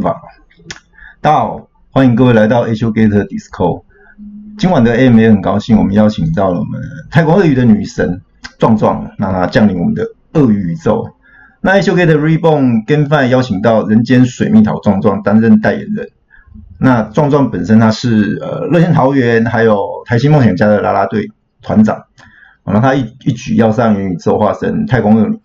法。大家好，欢迎各位来到 AsiaGator Disco。今晚的 AMA 很高兴，我们邀请到了我们太空鳄鱼的女神壮壮，让她降临我们的鳄鱼宇宙。那 AsiaGator Reborn GameFi 邀请到人间水蜜桃壮壮担任代言人。那壮壮本身他是呃乐天桃园还有台新梦想家的啦啦队团长，然后他一一举要上元宇宙，化身太空鳄鱼。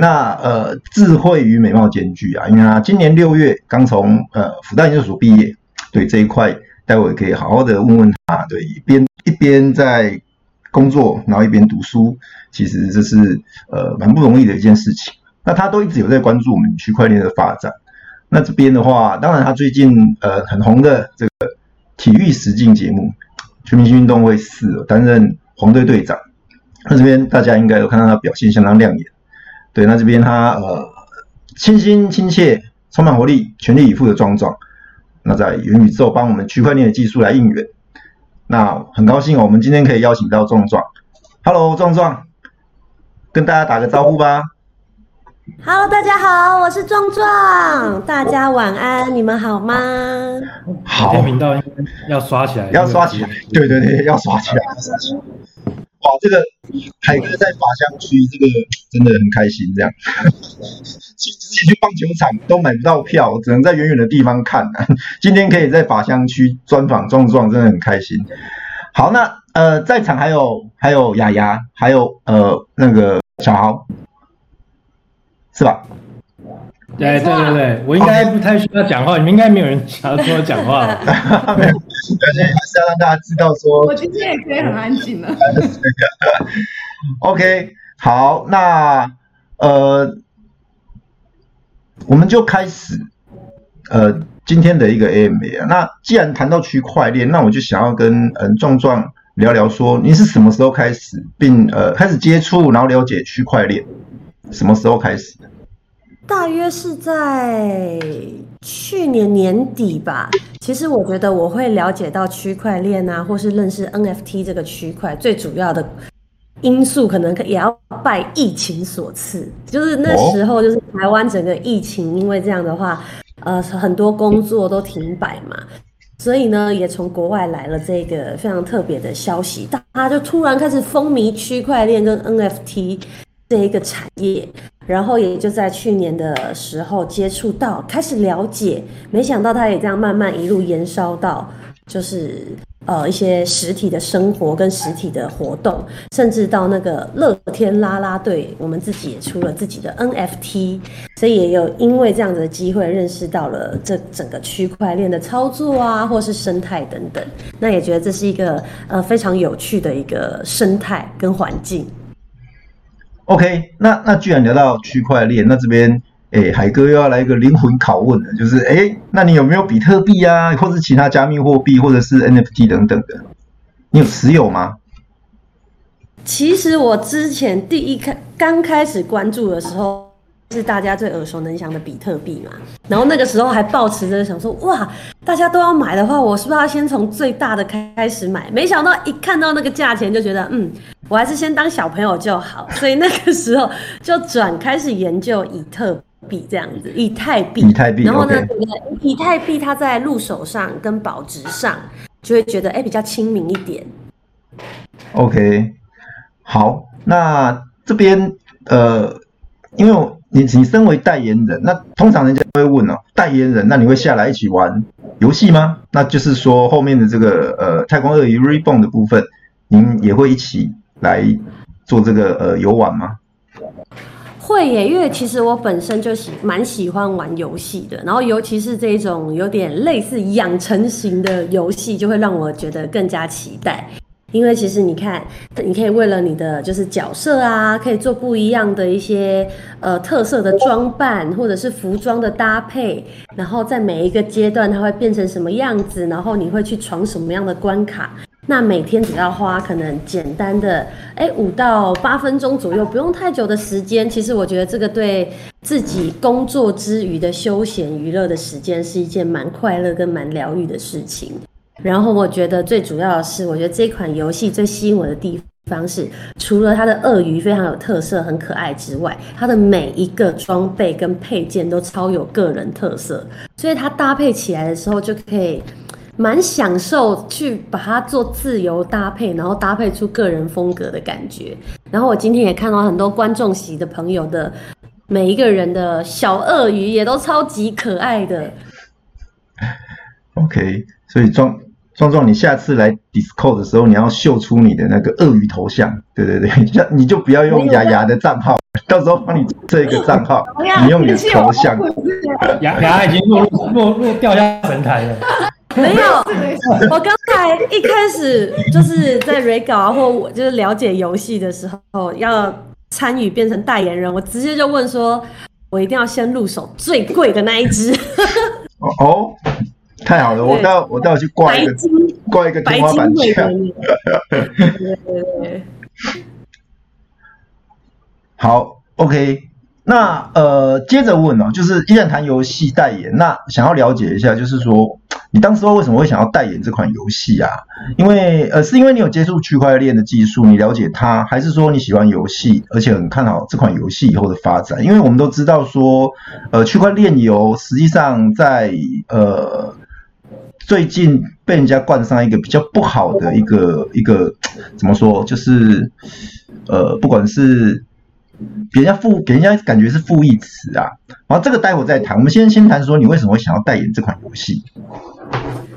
那呃智慧与美貌兼具啊，因为他今年六月刚从呃复旦研究所毕业，对这一块。待会可以好好的问问他，对，一边一边在工作，然后一边读书，其实这是呃蛮不容易的一件事情。那他都一直有在关注我们区块链的发展。那这边的话，当然他最近呃很红的这个体育实境节目《全明星运动会四》担任黄队队长。那这边大家应该有看到他表现相当亮眼。对，那这边他呃清新亲切、充满活力、全力以赴的壮壮。那在元宇宙帮我们区块链的技术来应援，那很高兴哦，我们今天可以邀请到壮壮。Hello，壮壮，跟大家打个招呼吧。Hello，大家好，我是壮壮，大家晚安，你们好吗？好，频道要刷起来，要刷起来，对对对，要刷起来。哇，这个海哥在法香区，这个真的很开心。这样，去自己去棒球场都买不到票，只能在远远的地方看。今天可以在法香区专访壮壮，真的很开心。好，那呃，在场还有还有雅雅，还有呃那个小豪，是吧？对对对对，我应该不太需要讲话，你们应该没有人想要跟我讲话。没有，而且还是要让大家知道说，我今天也可以很安静了。OK，好，那呃，我们就开始呃今天的一个 AMA 啊。那既然谈到区块链，那我就想要跟嗯壮壮聊聊说，你是什么时候开始并呃开始接触，然后了解区块链？什么时候开始的？大约是在去年年底吧。其实我觉得我会了解到区块链啊，或是认识 NFT 这个区块，最主要的因素可能也要拜疫情所赐。就是那时候，就是台湾整个疫情，因为这样的话，呃，很多工作都停摆嘛，所以呢，也从国外来了这个非常特别的消息，大家就突然开始风靡区块链跟 NFT。这一个产业，然后也就在去年的时候接触到，开始了解，没想到它也这样慢慢一路延烧到，就是呃一些实体的生活跟实体的活动，甚至到那个乐天啦啦队，我们自己也出了自己的 NFT，所以也有因为这样子的机会认识到了这整个区块链的操作啊，或是生态等等，那也觉得这是一个呃非常有趣的一个生态跟环境。OK，那那既然聊到区块链，那这边诶海哥又要来一个灵魂拷问了，就是诶那你有没有比特币啊，或是其他加密货币，或者是 NFT 等等的？你有持有吗？其实我之前第一开刚开始关注的时候。是大家最耳熟能详的比特币嘛，然后那个时候还抱持着想说，哇，大家都要买的话，我是不是要先从最大的开始买？没想到一看到那个价钱，就觉得，嗯，我还是先当小朋友就好。所以那个时候就转开始研究以特币这样子，以太币，以太币。然后呢以太币它在入手上跟保值上，就会觉得哎、欸、比较亲民一点。OK，好，那这边呃，因为我。你你身为代言人，那通常人家会问哦，代言人，那你会下来一起玩游戏吗？那就是说后面的这个呃太空鳄鱼 Reborn 的部分，您也会一起来做这个呃游玩吗？会耶，因为其实我本身就喜蛮喜欢玩游戏的，然后尤其是这种有点类似养成型的游戏，就会让我觉得更加期待。因为其实你看，你可以为了你的就是角色啊，可以做不一样的一些呃特色的装扮，或者是服装的搭配，然后在每一个阶段它会变成什么样子，然后你会去闯什么样的关卡。那每天只要花可能简单的哎五到八分钟左右，不用太久的时间。其实我觉得这个对自己工作之余的休闲娱乐的时间是一件蛮快乐跟蛮疗愈的事情。然后我觉得最主要的是，我觉得这款游戏最吸引我的地方是，除了它的鳄鱼非常有特色、很可爱之外，它的每一个装备跟配件都超有个人特色，所以它搭配起来的时候就可以蛮享受去把它做自由搭配，然后搭配出个人风格的感觉。然后我今天也看到很多观众席的朋友的每一个人的小鳄鱼也都超级可爱的。OK，所以装。壮壮，你下次来 Discord 的时候，你要秀出你的那个鳄鱼头像。对对对，你就不要用牙牙的账号，到时候帮你这个账号，你用你的头像。牙牙已经落落落掉下神台了。没有，我刚才一开始就是在 re 稿啊，或我就是了解游戏的时候，要参与变成代言人，我直接就问说，我一定要先入手最贵的那一只。哦。太好了，我到我到去挂一个挂一个天花板墙。好，OK，那呃，接着问哦，就是依然谈游戏代言，那想要了解一下，就是说你当时候为什么会想要代言这款游戏啊？因为呃，是因为你有接触区块链的技术，你了解它，还是说你喜欢游戏，而且很看好这款游戏以后的发展？因为我们都知道说，呃，区块链游实际上在呃。最近被人家冠上一个比较不好的一个一个怎么说，就是呃，不管是给人家负给人家感觉是负义词啊。然后这个待会再谈，我们先先谈说你为什么会想要代言这款游戏。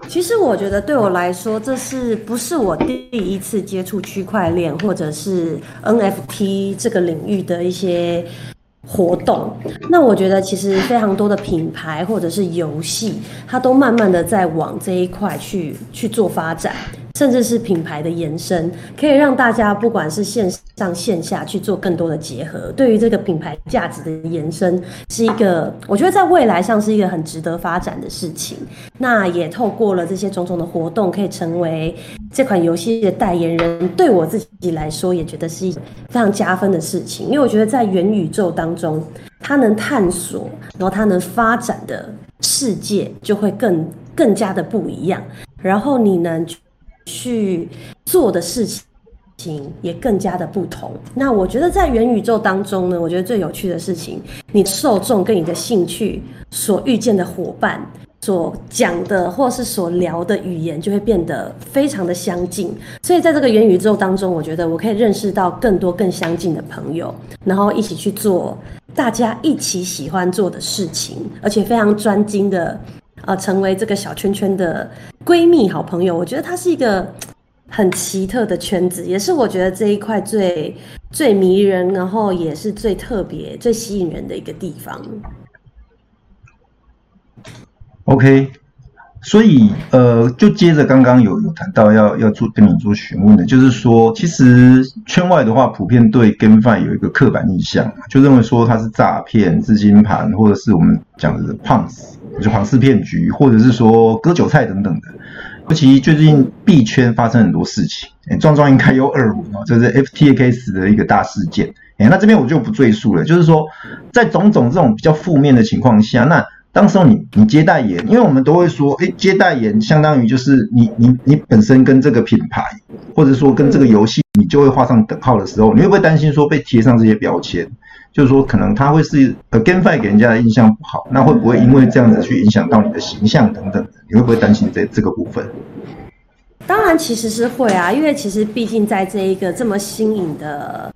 其实我觉得对我来说，这是不是我第一次接触区块链或者是 NFT 这个领域的一些。活动，那我觉得其实非常多的品牌或者是游戏，它都慢慢的在往这一块去去做发展。甚至是品牌的延伸，可以让大家不管是线上线下去做更多的结合。对于这个品牌价值的延伸，是一个我觉得在未来上是一个很值得发展的事情。那也透过了这些种种的活动，可以成为这款游戏的代言人。对我自己来说，也觉得是一非常加分的事情。因为我觉得在元宇宙当中，它能探索，然后它能发展的世界就会更更加的不一样。然后你能。去做的事情也更加的不同。那我觉得在元宇宙当中呢，我觉得最有趣的事情，你受众跟你的兴趣所遇见的伙伴所讲的或是所聊的语言就会变得非常的相近。所以在这个元宇宙当中，我觉得我可以认识到更多更相近的朋友，然后一起去做大家一起喜欢做的事情，而且非常专精的。呃，成为这个小圈圈的闺蜜、好朋友，我觉得它是一个很奇特的圈子，也是我觉得这一块最最迷人，然后也是最特别、最吸引人的一个地方。OK，所以呃，就接着刚刚有有谈到要要做跟你做询问的，就是说，其实圈外的话，普遍对 GameFi 有一个刻板印象，就认为说它是诈骗、资金盘，或者是我们讲的 Punks。就庞氏骗局，或者是说割韭菜等等的，尤其最近币圈发生很多事情，哎，壮壮应该有耳闻哦，就是 FTX 的一个大事件，哎，那这边我就不赘述了。就是说，在种种这种比较负面的情况下，那当时候你你接代言，因为我们都会说，哎，接代言相当于就是你你你本身跟这个品牌，或者说跟这个游戏，你就会画上等号的时候，你会不会担心说被贴上这些标签？就是说，可能他会是呃，GameFi 给人家的印象不好，那会不会因为这样子去影响到你的形象等等？你会不会担心这这个部分？当然，其实是会啊，因为其实毕竟在这一个这么新颖的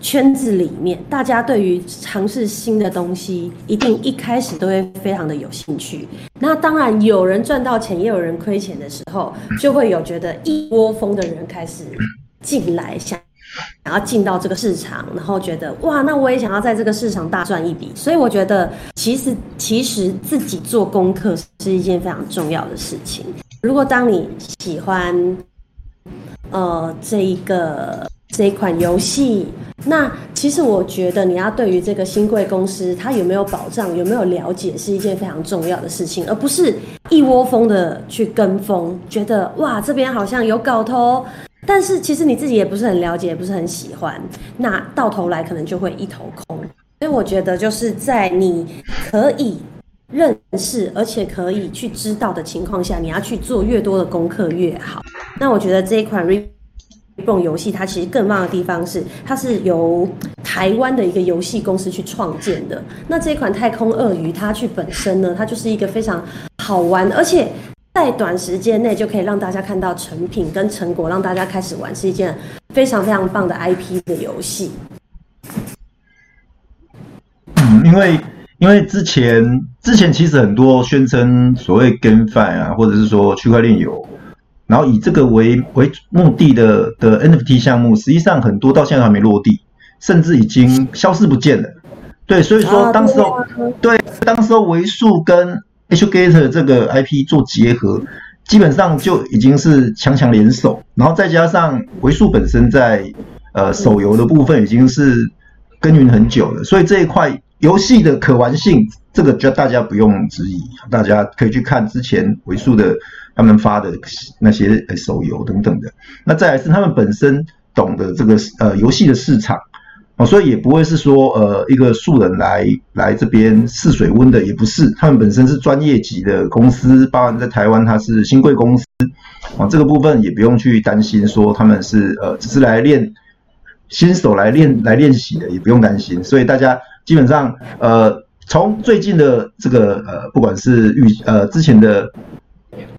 圈子里面，大家对于尝试新的东西，一定一开始都会非常的有兴趣。那当然，有人赚到钱，也有人亏钱的时候，就会有觉得一窝蜂的人开始进来想。想要进到这个市场，然后觉得哇，那我也想要在这个市场大赚一笔。所以我觉得，其实其实自己做功课是一件非常重要的事情。如果当你喜欢，呃，这一个这一款游戏，那其实我觉得你要对于这个新贵公司它有没有保障，有没有了解，是一件非常重要的事情，而不是一窝蜂的去跟风，觉得哇，这边好像有搞头。但是其实你自己也不是很了解，也不是很喜欢，那到头来可能就会一头空。所以我觉得就是在你可以认识而且可以去知道的情况下，你要去做越多的功课越好。那我觉得这一款 Re 游戏它其实更棒的地方是，它是由台湾的一个游戏公司去创建的。那这一款太空鳄鱼，它去本身呢，它就是一个非常好玩，而且在短时间内就可以让大家看到成品跟成果，让大家开始玩，是一件非常非常棒的 IP 的游戏。嗯，因为。因为之前之前其实很多宣称所谓 GameFi 啊，或者是说区块链有，然后以这个为为目的的的 NFT 项目，实际上很多到现在还没落地，甚至已经消失不见了。对，所以说当时候对当时候为数跟 HGator 这个 IP 做结合，基本上就已经是强强联手，然后再加上维数本身在呃手游的部分已经是耕耘很久了，所以这一块。游戏的可玩性，这个就大家不用质疑，大家可以去看之前维数的他们发的那些手游等等的。那再来是他们本身懂得这个呃游戏的市场，哦，所以也不会是说呃一个素人来来这边试水温的，也不是，他们本身是专业级的公司，包含在台湾它是新贵公司，啊，这个部分也不用去担心说他们是呃只是来练新手来练来练习的，也不用担心，所以大家。基本上，呃，从最近的这个呃，不管是预呃之前的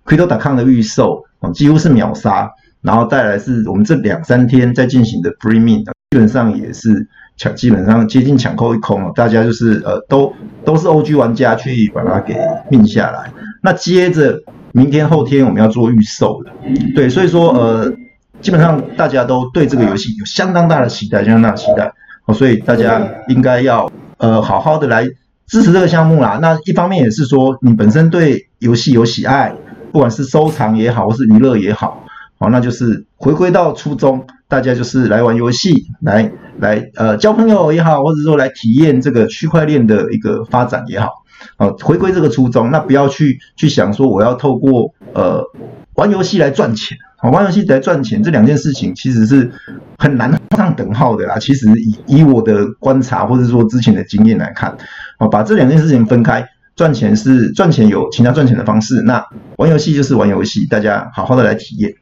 Crypto.com 的预售哦，几乎是秒杀，然后再来是我们这两三天在进行的 Free Mint，基本上也是抢，基本上接近抢购一空了，大家就是呃都都是 OG 玩家去把它给命下来。那接着明天后天我们要做预售的，对，所以说呃，基本上大家都对这个游戏有相当大的期待，相当大的期待哦。所以大家应该要呃好好的来支持这个项目啦。那一方面也是说，你本身对游戏有喜爱，不管是收藏也好，或是娱乐也好，好，那就是回归到初衷，大家就是来玩游戏，来来呃交朋友也好，或者说来体验这个区块链的一个发展也好，啊，回归这个初衷，那不要去去想说我要透过呃玩游戏来赚钱。好，玩游戏来赚钱这两件事情其实是很难上等号的啦。其实以以我的观察或者说之前的经验来看，哦，把这两件事情分开，赚钱是赚钱有其他赚钱的方式，那玩游戏就是玩游戏，大家好好的来体验。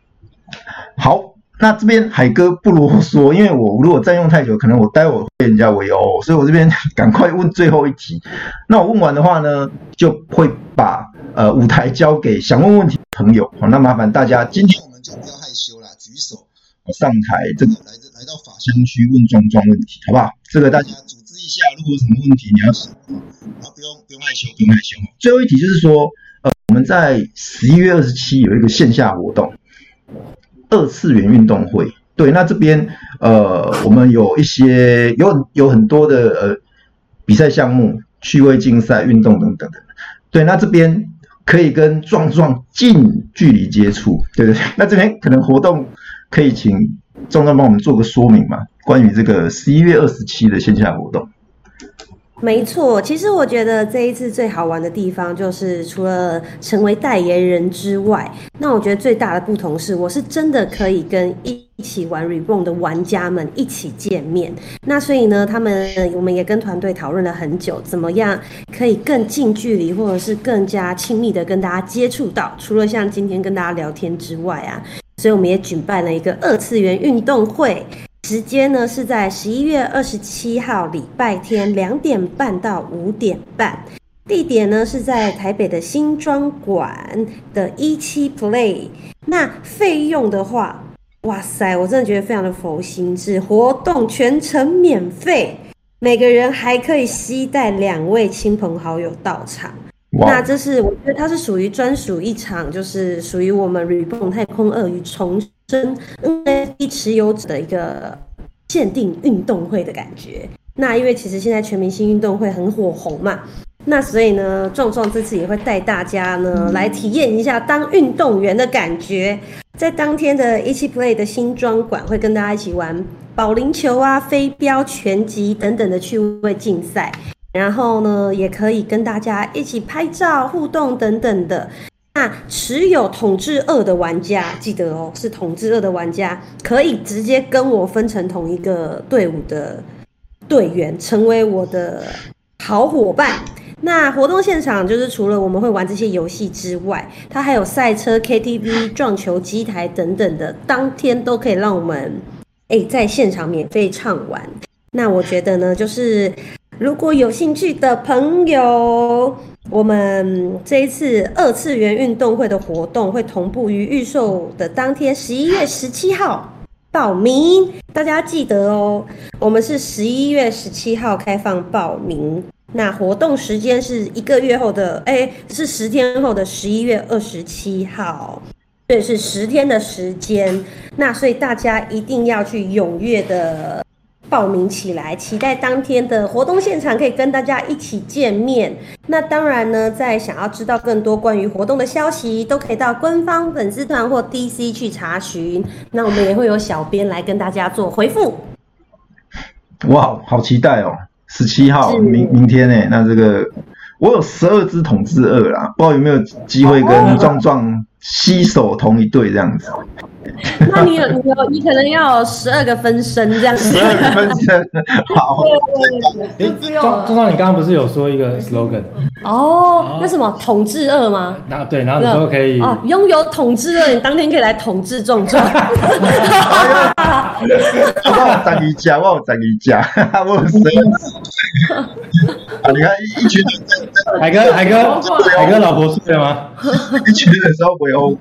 好，那这边海哥不啰嗦，因为我如果占用太久，可能我待会被人家围殴，所以我这边赶快问最后一题。那我问完的话呢，就会把呃舞台交给想问问题的朋友。好，那麻烦大家今天我们就。不要害羞啦，举手上台，这个来来到法香区问壮壮问题，好不好？这个大家组织一下，如果有什么问题，你要想，啊不用不用害羞，不用害羞。最后一题就是说，呃，我们在十一月二十七有一个线下活动，二次元运动会。对，那这边呃，我们有一些有有很多的呃比赛项目、趣味竞赛、运动等等的。对，那这边。可以跟壮壮近距离接触，对不对？那这边可能活动可以请壮壮帮我们做个说明嘛？关于这个十一月二十七的线下活动。没错，其实我觉得这一次最好玩的地方就是除了成为代言人之外，那我觉得最大的不同是，我是真的可以跟一起玩 Reborn 的玩家们一起见面。那所以呢，他们我们也跟团队讨论了很久，怎么样可以更近距离或者是更加亲密的跟大家接触到。除了像今天跟大家聊天之外啊，所以我们也举办了一个二次元运动会。时间呢是在十一月二十七号礼拜天两点半到五点半，地点呢是在台北的新庄馆的一期 Play。那费用的话，哇塞，我真的觉得非常的佛心，是活动全程免费，每个人还可以携带两位亲朋好友到场。那这是我觉得它是属于专属一场，就是属于我们 Reborn 太空鳄鱼重生 NFT 持有者的一个限定运动会的感觉。那因为其实现在全明星运动会很火红嘛，那所以呢，壮壮这次也会带大家呢来体验一下当运动员的感觉。在当天的一期 Play 的新庄馆会跟大家一起玩保龄球啊、飞镖、拳击等等的趣味竞赛。然后呢，也可以跟大家一起拍照互动等等的。那持有统治二的玩家，记得哦，是统治二的玩家，可以直接跟我分成同一个队伍的队员，成为我的好伙伴。那活动现场就是除了我们会玩这些游戏之外，它还有赛车、KTV、撞球机台等等的，当天都可以让我们哎在现场免费畅玩。那我觉得呢，就是如果有兴趣的朋友，我们这一次二次元运动会的活动会同步于预售的当天，十一月十七号报名。大家记得哦，我们是十一月十七号开放报名。那活动时间是一个月后的，哎，是十天后的十一月二十七号，对，是十天的时间。那所以大家一定要去踊跃的。报名起来，期待当天的活动现场可以跟大家一起见面。那当然呢，在想要知道更多关于活动的消息，都可以到官方粉丝团或 DC 去查询。那我们也会有小编来跟大家做回复。哇，好期待哦！十七号，明明天呢？那这个我有十二只统治二啦，不知道有没有机会跟壮壮携手同一队这样子。那你有你有你可能要十二个分身这样子，十二个分身，好。对 对对，壮壮，你刚刚不是有说一个 slogan？哦，那什么统治二吗？那对，然后你说可以哦，拥有统治二，你当天可以来统治壮壮。我有十二家，我有十二家，我有十二。啊，你看一群海哥，海哥，海哥老婆睡了吗？一群人的时候不用。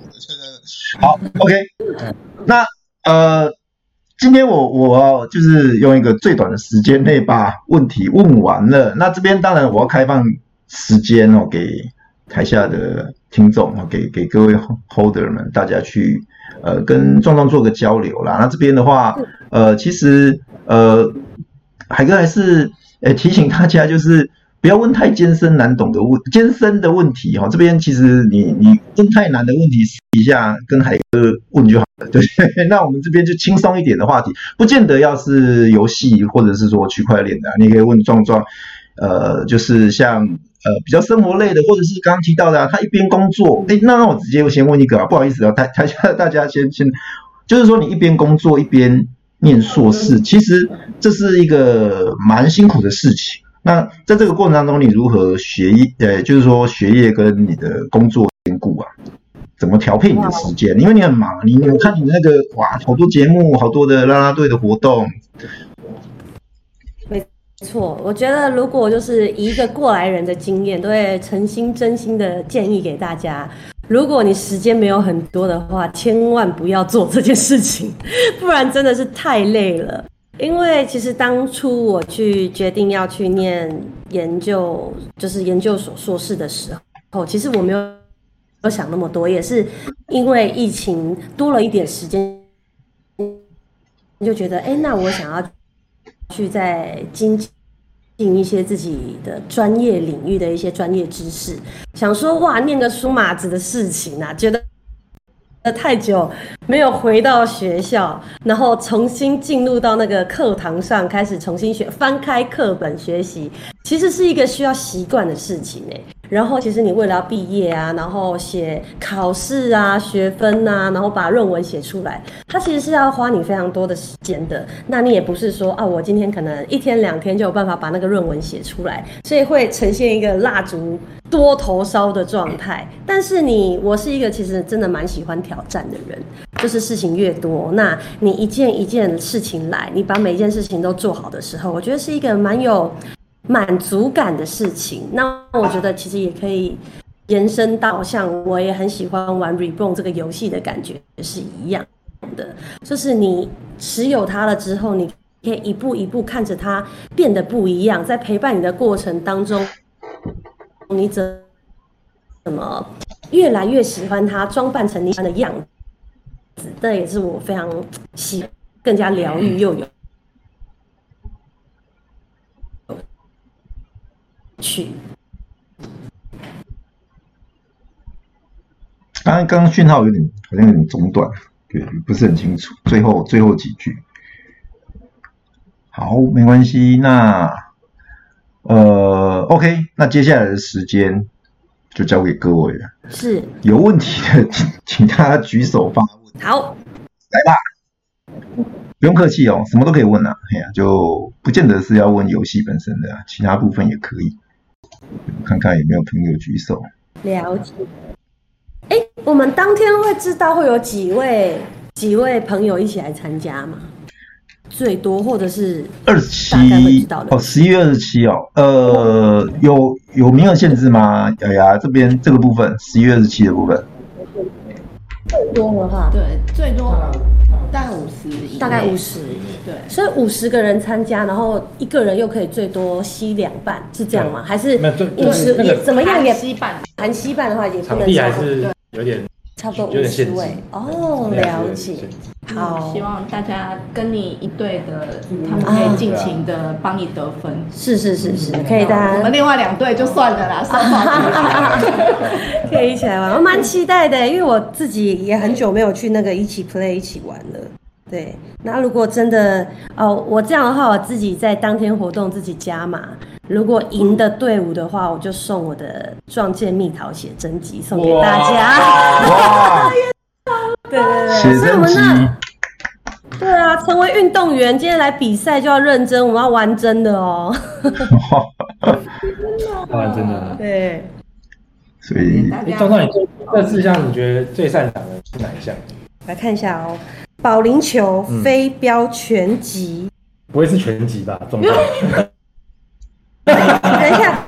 好，OK，那呃，今天我我就是用一个最短的时间内把问题问完了。那这边当然我要开放时间哦，给台下的听众哦，给给各位 holder 们，大家去呃跟壮壮做个交流啦。那这边的话，呃，其实呃，海哥还是呃提醒大家就是。不要问太艰深难懂的问艰深的问题哈，这边其实你你问太难的问题，私底下跟海哥问就好了，对。那我们这边就轻松一点的话题，不见得要是游戏或者是说区块链的，你可以问壮壮，呃，就是像呃比较生活类的，或者是刚刚提到的，他一边工作，哎，那那我直接先问一个啊，不好意思啊，台台下大家先先，就是说你一边工作一边念硕士，其实这是一个蛮辛苦的事情。那在这个过程当中，你如何学业？呃，就是说学业跟你的工作兼顾啊？怎么调配你的时间？因为你很忙，你我看你那个哇，好多节目，好多的啦啦队的活动。没错，我觉得如果就是以一个过来人的经验，都会诚心真心的建议给大家：如果你时间没有很多的话，千万不要做这件事情，不然真的是太累了。因为其实当初我去决定要去念研究，就是研究所硕士的时候，其实我没有没有想那么多，也是因为疫情多了一点时间，就觉得，哎，那我想要去再精进一些自己的专业领域的一些专业知识，想说哇，念个书码子的事情啊，觉得。太久没有回到学校，然后重新进入到那个课堂上，开始重新学，翻开课本学习，其实是一个需要习惯的事情诶。然后其实你为了要毕业啊，然后写考试啊、学分啊，然后把论文写出来，它其实是要花你非常多的时间的。那你也不是说啊，我今天可能一天两天就有办法把那个论文写出来，所以会呈现一个蜡烛多头烧的状态。但是你，我是一个其实真的蛮喜欢挑战的人，就是事情越多，那你一件一件事情来，你把每件事情都做好的时候，我觉得是一个蛮有。满足感的事情，那我觉得其实也可以延伸到像我也很喜欢玩 Reborn 这个游戏的感觉是一样的，就是你持有它了之后，你可以一步一步看着它变得不一样，在陪伴你的过程当中，你怎怎么越来越喜欢他，装扮成你喜欢的样子，这也是我非常喜更加疗愈又有。去。刚刚刚刚讯号有点好像有点中断，对，不是很清楚。最后最后几句，好，没关系。那呃，OK，那接下来的时间就交给各位了。是，有问题的请请大家举手发问。好，来吧。不用客气哦，什么都可以问啊。哎呀，就不见得是要问游戏本身的，啊其他部分也可以。看看有没有朋友举手。了解。哎，我们当天会知道会有几位几位朋友一起来参加吗？最多或者是二十七哦，十一月二十七哦。呃，有有名额限制吗？雅雅这边这个部分，十一月二十七的部分。最多的话，对，最多大概五十，大概五十，对。所以五十个人参加，然后一个人又可以最多吸两半，是这样吗？还是五十也怎么样也吸半？含吸半的话也不能还是有点差不多五十位哦，了解。好，希望大家跟你一队的，他们可以尽情的帮你得分。是是是是，可以的。我们另外两队就算了啦，可以一起来玩，我蛮期待的，因为我自己也很久没有去那个一起 play 一起玩了。对，那如果真的哦，我这样的话，我自己在当天活动自己加码。如果赢的队伍的话，我就送我的撞见蜜桃写真集送给大家。哇！对 对对，所以我们那对啊，成为运动员，今天来比赛就要认真，我们要玩真的哦。玩真的。对。所以，壮壮，你这四项你觉得最擅长的是哪一项？来看一下哦。保龄球、飞镖、拳击，不会是拳击吧？重量。等一下，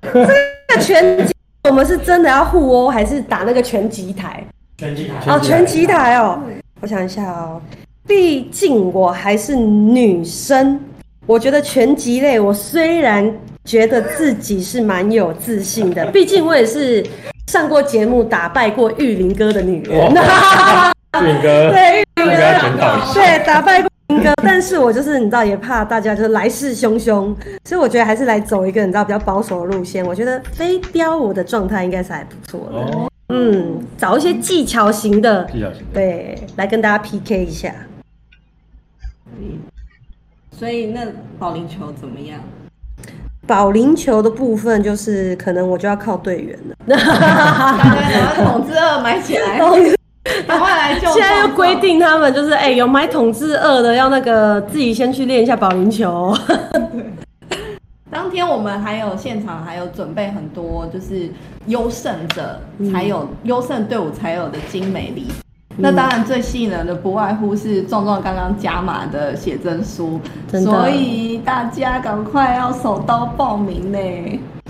这个拳击我们是真的要互殴，还是打那个拳击台？拳击台。哦，拳击台哦。我想一下哦，毕竟我还是女生，我觉得拳击类，我虽然觉得自己是蛮有自信的，毕竟我也是上过节目打败过玉林哥的女人。玉林哥，对玉林哥，对打败过 但是我就是你知道，也怕大家就是来势汹汹，所以我觉得还是来走一个你知道比较保守的路线。我觉得飞镖我的状态应该是还不错的，哦、嗯，找一些技巧型的，技巧型的，对，来跟大家 PK 一下。嗯，所以那保龄球怎么样？保龄球的部分就是可能我就要靠队员了，大家把统治二买起来。赶快来救！现在又规定他们就是，哎、欸，有买统治二的要那个自己先去练一下保龄球。当天我们还有现场还有准备很多，就是优胜者才有优胜队伍才有的精美礼。嗯、那当然最吸引人的不外乎是壮壮刚刚加码的写真书，真的所以大家赶快要手刀报名呢。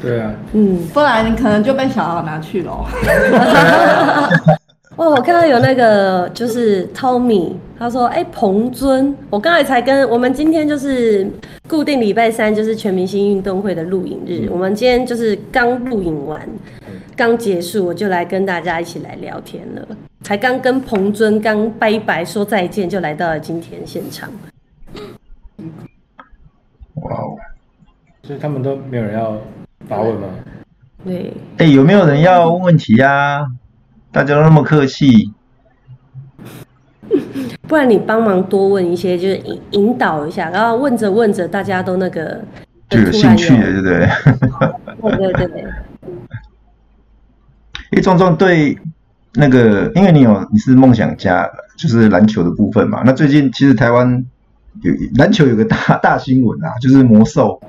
对啊，嗯，不然你可能就被小豪拿去了。哦，我看到有那个就是 Tommy，他说：“哎、欸，彭尊，我刚才才跟我们今天就是固定礼拜三就是全明星运动会的录影日，嗯、我们今天就是刚录影完，刚结束，我就来跟大家一起来聊天了。才刚跟彭尊刚拜拜说再见，就来到了今天现场。哇哦！所以他们都没有人要发问吗？对。哎、欸，有没有人要问问题呀、啊？”大家都那么客气，不然你帮忙多问一些，就是引引导一下，然后问着问着，大家都那个就有兴趣了，对不对？对对对。哎，壮壮对那个，因为你有你是梦想家，就是篮球的部分嘛。那最近其实台湾有篮球有个大大新闻啊，就是魔兽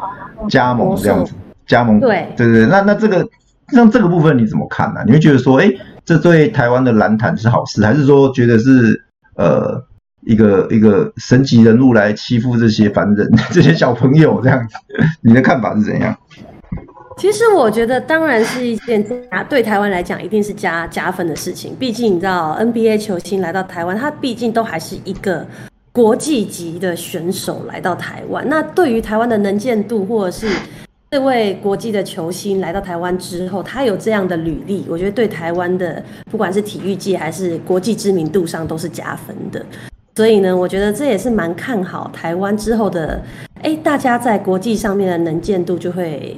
加盟这样子，加盟对对对。那那这个像这个部分你怎么看呢、你会觉得说，哎？这对台湾的篮坛是好事，还是说觉得是呃一个一个神级人物来欺负这些凡人、这些小朋友这样子？你的看法是怎样？其实我觉得当然是一件加对台湾来讲一定是加加分的事情。毕竟你知道 NBA 球星来到台湾，他毕竟都还是一个国际级的选手来到台湾。那对于台湾的能见度或者是这位国际的球星来到台湾之后，他有这样的履历，我觉得对台湾的不管是体育界还是国际知名度上都是加分的。所以呢，我觉得这也是蛮看好台湾之后的，哎，大家在国际上面的能见度就会，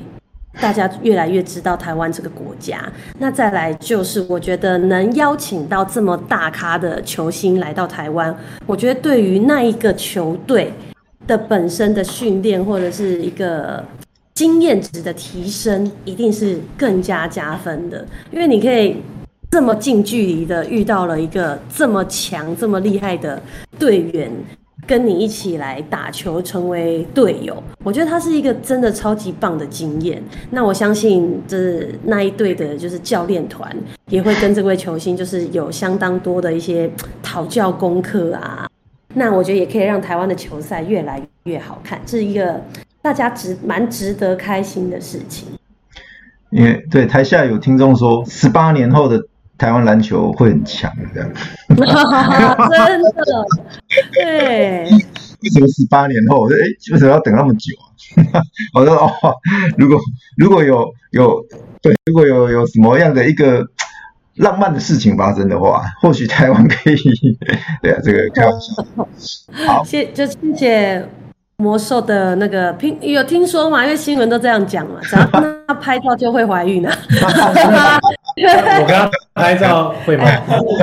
大家越来越知道台湾这个国家。那再来就是，我觉得能邀请到这么大咖的球星来到台湾，我觉得对于那一个球队的本身的训练或者是一个。经验值的提升一定是更加加分的，因为你可以这么近距离的遇到了一个这么强、这么厉害的队员，跟你一起来打球，成为队友。我觉得他是一个真的超级棒的经验。那我相信，这那一队的就是教练团也会跟这位球星，就是有相当多的一些讨教功课啊。那我觉得也可以让台湾的球赛越来越好看，这是一个大家值蛮值得开心的事情。因为对台下有听众说，十八年后的台湾篮球会很强，这样。真的，对。为什么十八年后？哎，为什么要等那么久啊？我说哦，如果如果有有对，如果有有什么样的一个浪漫的事情发生的话，或许台湾可以。对啊，这个开玩笑。好，谢就谢谢。魔兽的那个听有听说吗？因为新闻都这样讲嘛，只要跟他拍照就会怀孕啊。我跟他拍照会吗？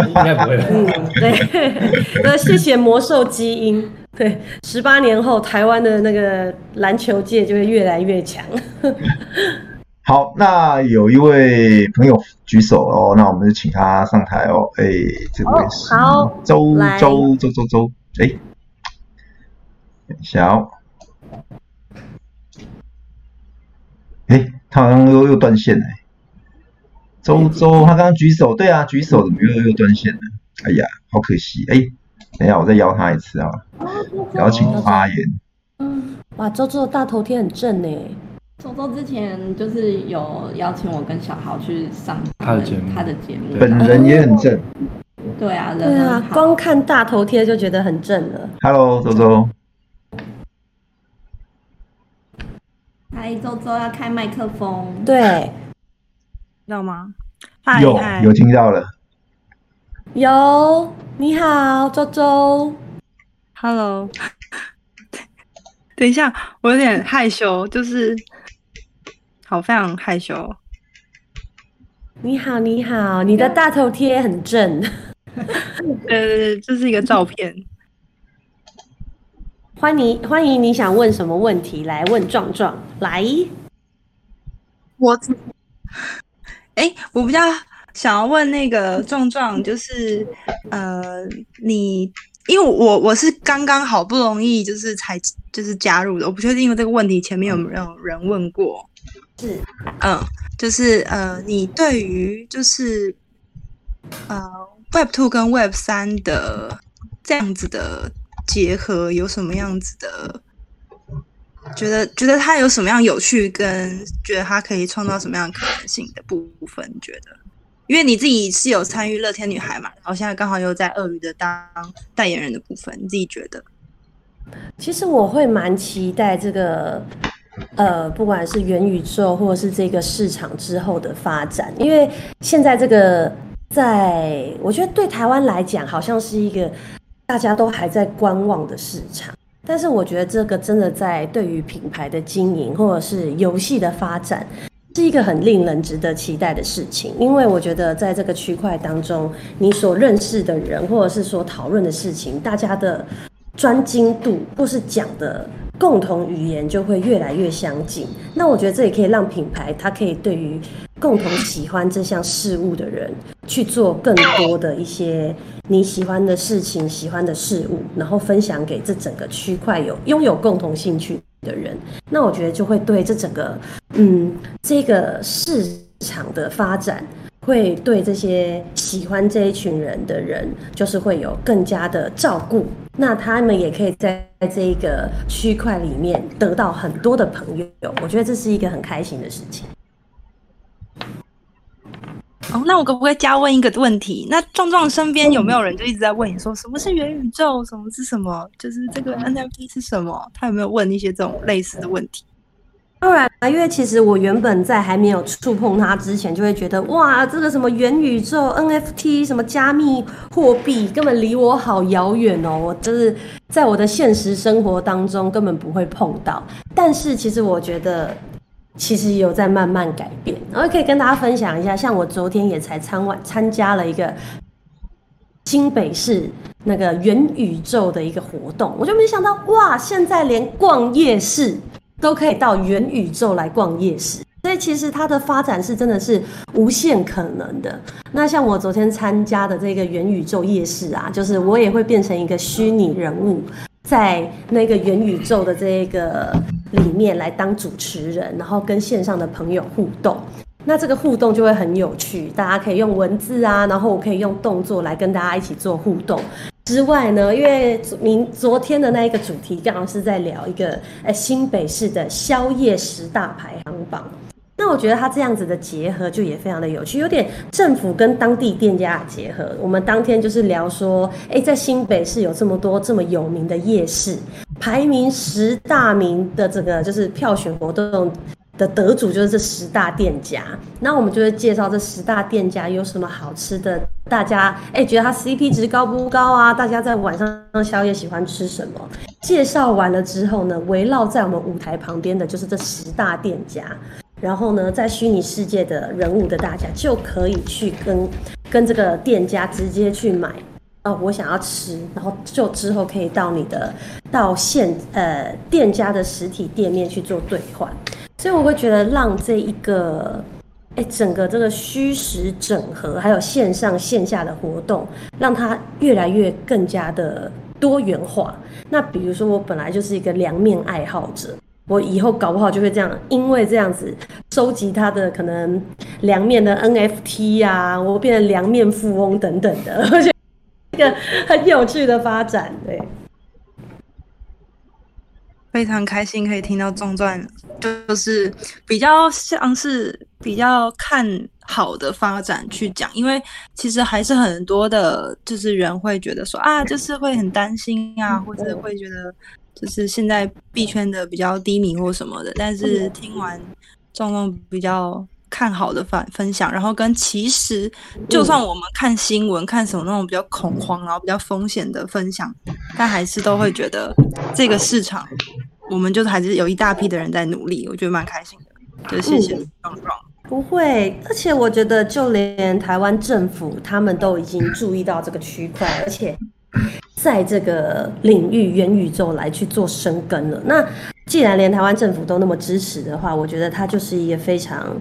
应该不会吧。嗯，对。那谢谢魔兽基因。对，十八年后台湾的那个篮球界就会越来越强。好，那有一位朋友举手哦，那我们就请他上台哦。哎，这位是周周周周周，哎。小，哎，他好像又又断线了。周周，他刚刚举手，对啊，举手怎么又又断线了？哎呀，好可惜。哎，等一下，我再邀他一次啊，邀请发言。嗯，哇，周周的大头贴很正呢。周周之前就是有邀请我跟小豪去上他的节目，他的节目，本人也很正。对啊，对啊，光看大头贴就觉得很正了。Hello，周周。嗨，周周要开麦克风，对，知道吗？有有听到了，有，你好，周周，Hello，等一下，我有点害羞，就是，好，非常害羞。你好，你好，你的大头贴很正，呃，这是一个照片。欢迎欢迎，你想问什么问题？来问壮壮。来，我，哎、欸，我比较想要问那个壮壮，就是呃，你因为我我是刚刚好不容易就是才就是加入的，我不确定因为这个问题前面有没有人问过。是，嗯，就是呃，你对于就是呃 Web Two 跟 Web 三的这样子的。结合有什么样子的？觉得觉得它有什么样有趣，跟觉得它可以创造什么样可能性的部分？觉得，因为你自己是有参与乐天女孩嘛，然后现在刚好又在鳄鱼的当代言人的部分，你自己觉得？其实我会蛮期待这个，呃，不管是元宇宙或者是这个市场之后的发展，因为现在这个，在我觉得对台湾来讲，好像是一个。大家都还在观望的市场，但是我觉得这个真的在对于品牌的经营或者是游戏的发展，是一个很令人值得期待的事情。因为我觉得在这个区块当中，你所认识的人或者是所讨论的事情，大家的专精度或是讲的共同语言就会越来越相近。那我觉得这也可以让品牌它可以对于共同喜欢这项事物的人去做更多的一些你喜欢的事情、喜欢的事物，然后分享给这整个区块有拥有共同兴趣的人。那我觉得就会对这整个嗯这个市场的发展，会对这些喜欢这一群人的人，就是会有更加的照顾。那他们也可以在这一个区块里面得到很多的朋友。我觉得这是一个很开心的事情。哦，那我可不可以加问一个问题？那壮壮身边有没有人就一直在问你说什么是元宇宙，什么是什么？就是这个 NFT 是什么？他有没有问一些这种类似的问题？当然啊，因为其实我原本在还没有触碰它之前，就会觉得哇，这个什么元宇宙 NFT，什么加密货币，根本离我好遥远哦。我就是在我的现实生活当中根本不会碰到。但是其实我觉得。其实有在慢慢改变，然后可以跟大家分享一下。像我昨天也才参观参加了一个新北市那个元宇宙的一个活动，我就没想到哇，现在连逛夜市都可以到元宇宙来逛夜市，所以其实它的发展是真的是无限可能的。那像我昨天参加的这个元宇宙夜市啊，就是我也会变成一个虚拟人物。在那个元宇宙的这个里面来当主持人，然后跟线上的朋友互动。那这个互动就会很有趣，大家可以用文字啊，然后我可以用动作来跟大家一起做互动。之外呢，因为明昨天的那一个主题刚好是在聊一个呃新北市的宵夜十大排行榜。那我觉得它这样子的结合就也非常的有趣，有点政府跟当地店家的结合。我们当天就是聊说，哎，在新北市有这么多这么有名的夜市，排名十大名的这个就是票选活动的得主就是这十大店家。那我们就会介绍这十大店家有什么好吃的，大家哎觉得它 CP 值高不高啊？大家在晚上宵夜喜欢吃什么？介绍完了之后呢，围绕在我们舞台旁边的就是这十大店家。然后呢，在虚拟世界的人物的大家就可以去跟跟这个店家直接去买哦，我想要吃，然后就之后可以到你的到现呃店家的实体店面去做兑换，所以我会觉得让这一个哎整个这个虚实整合，还有线上线下的活动，让它越来越更加的多元化。那比如说我本来就是一个凉面爱好者。我以后搞不好就会这样，因为这样子收集他的可能凉面的 NFT 呀、啊，我变成凉面富翁等等的，而 且一个很有趣的发展，对，非常开心可以听到中钻，就是比较像是比较看好的发展去讲，因为其实还是很多的，就是人会觉得说啊，就是会很担心啊，或者会觉得。就是现在币圈的比较低迷或什么的，但是听完壮壮比较看好的分分享，然后跟其实就算我们看新闻看什么那种比较恐慌，然后比较风险的分享，但还是都会觉得这个市场，我们就还是有一大批的人在努力，我觉得蛮开心的。就谢谢壮壮。不会，而且我觉得就连台湾政府他们都已经注意到这个区块，而且。在这个领域元宇宙来去做深耕了。那既然连台湾政府都那么支持的话，我觉得它就是一个非常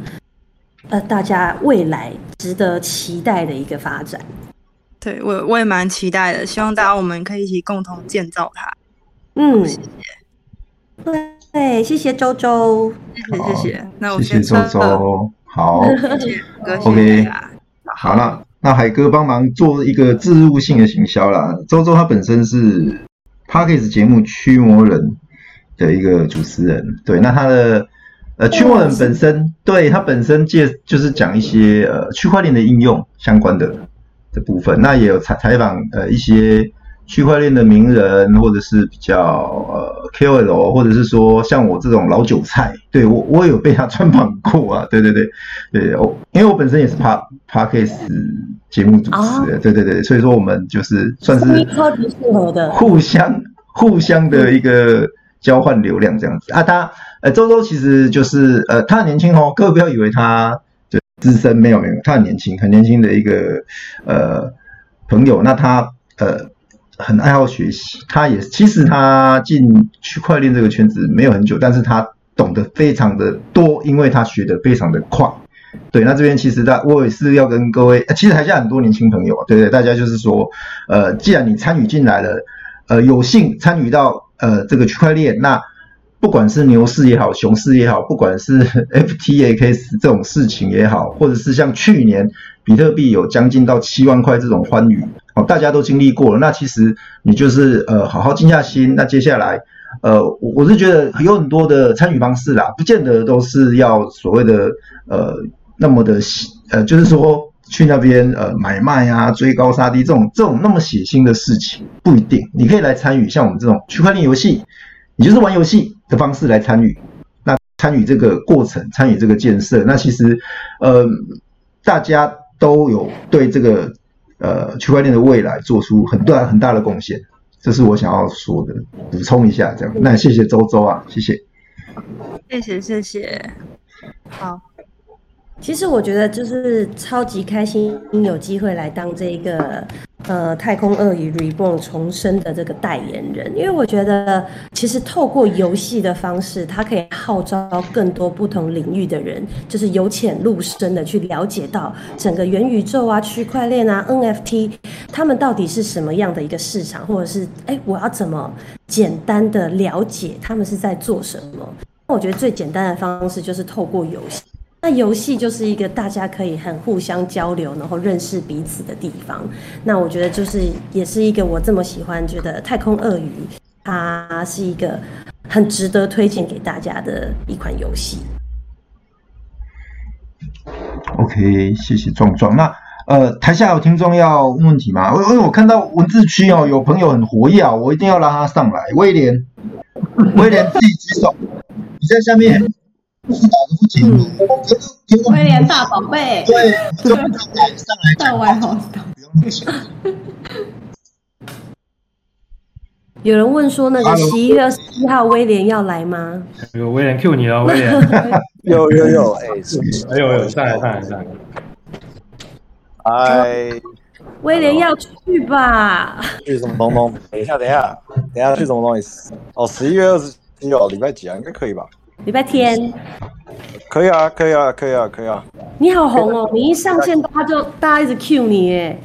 呃大家未来值得期待的一个发展。对，我我也蛮期待的，希望大家我们可以一起共同建造它。嗯，谢谢。对，谢谢周周，谢谢谢谢。那我谢谢周周，好，谢谢哥，OK，好了。那海哥帮忙做一个置入性的行销啦。周周他本身是 Podcast 节目《驱魔人》的一个主持人，对。那他的呃，《区魔人》本身对它本身介就是讲一些呃区块链的应用相关的的部分。那也有采采访呃一些。区块链的名人，或者是比较呃 KOL，或者是说像我这种老韭菜，对我我有被他专访过啊，对对对对，我因为我本身也是 Podcast 节目主持人，对对对，所以说我们就是算是超级适合的，互相互相的一个交换流量这样子啊。他呃周周其实就是呃他很年轻哦，各位不要以为他就资深，没有没有，他很年轻，很年轻的一个呃朋友。那他呃。很爱好学习，他也其实他进区块链这个圈子没有很久，但是他懂得非常的多，因为他学得非常的快。对，那这边其实大我也是要跟各位，其实台下很多年轻朋友，对不对，大家就是说，呃，既然你参与进来了，呃，有幸参与到呃这个区块链，那不管是牛市也好，熊市也好，不管是 FTX 这种事情也好，或者是像去年比特币有将近到七万块这种欢愉。哦，大家都经历过了，那其实你就是呃，好好静下心。那接下来，呃，我我是觉得有很多的参与方式啦，不见得都是要所谓的呃那么的呃，就是说去那边呃买卖啊、追高杀低这种这种那么血腥的事情，不一定。你可以来参与像我们这种区块链游戏，你就是玩游戏的方式来参与，那参与这个过程，参与这个建设，那其实呃大家都有对这个。呃，区块链的未来做出很大很大的贡献，这是我想要说的，补充一下这样。那谢谢周周啊，谢谢，谢谢谢谢。好，其实我觉得就是超级开心，有机会来当这一个呃，太空鳄鱼 Reborn 重生的这个代言人，因为我觉得其实透过游戏的方式，它可以号召更多不同领域的人，就是由浅入深的去了解到整个元宇宙啊、区块链啊、NFT，他们到底是什么样的一个市场，或者是哎，我要怎么简单的了解他们是在做什么？我觉得最简单的方式就是透过游戏。那游戏就是一个大家可以很互相交流，然后认识彼此的地方。那我觉得就是也是一个我这么喜欢，觉得太空鳄鱼它是一个很值得推荐给大家的一款游戏。OK，谢谢壮壮。那呃，台下有听众要问问题吗？因为我看到文字区哦，有朋友很活跃，我一定要拉他上来。威廉，威廉自己举手，你在下面。是打个不停，威廉大宝贝，对，上来上来，大外号。有人问说，那个十一月二十一号威廉要来吗？有威廉 Q 你了，威廉。有有有，哎，哎呦呦，上来上来上来。哎，威廉要去吧？去什么东东？等一下等一下，等一下去什么东西？哦，十一月二十一号，礼拜几啊？应该可以吧？礼拜天，可以啊，可以啊，可以啊，可以啊。你好红哦，你一上线，大家就大家一直 cue 你耶，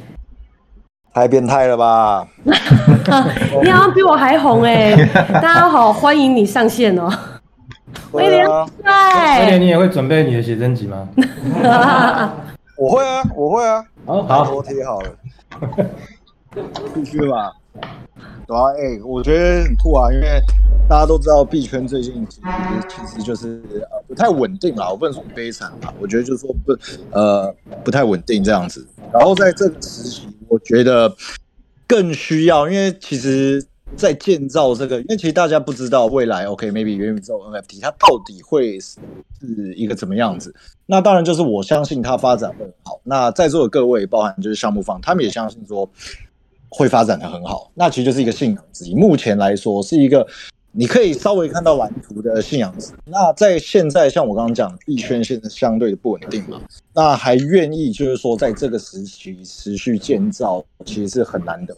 太变态了吧？你好像比我还红哎！大家好，欢迎你上线哦，威廉。威廉，你也会准备你的写真集吗？我会啊，我会啊。好好，都贴好了，必须吧。对啊，哎、我觉得很酷啊，因为大家都知道币圈最近其实其实就是呃不太稳定啦，我不能说悲惨吧，我觉得就是说不呃不太稳定这样子。然后在这个时期，我觉得更需要，因为其实，在建造这个，因为其实大家不知道未来，OK，maybe、okay, 元宇宙 NFT 它到底会是一个怎么样子。那当然就是我相信它发展会很好。那在座的各位，包含就是项目方，他们也相信说。会发展的很好，那其实就是一个信仰之一。目前来说，是一个你可以稍微看到蓝图的信仰值。那在现在，像我刚刚讲，币圈现在相对的不稳定嘛，那还愿意就是说在这个时期持续建造，其实是很难得。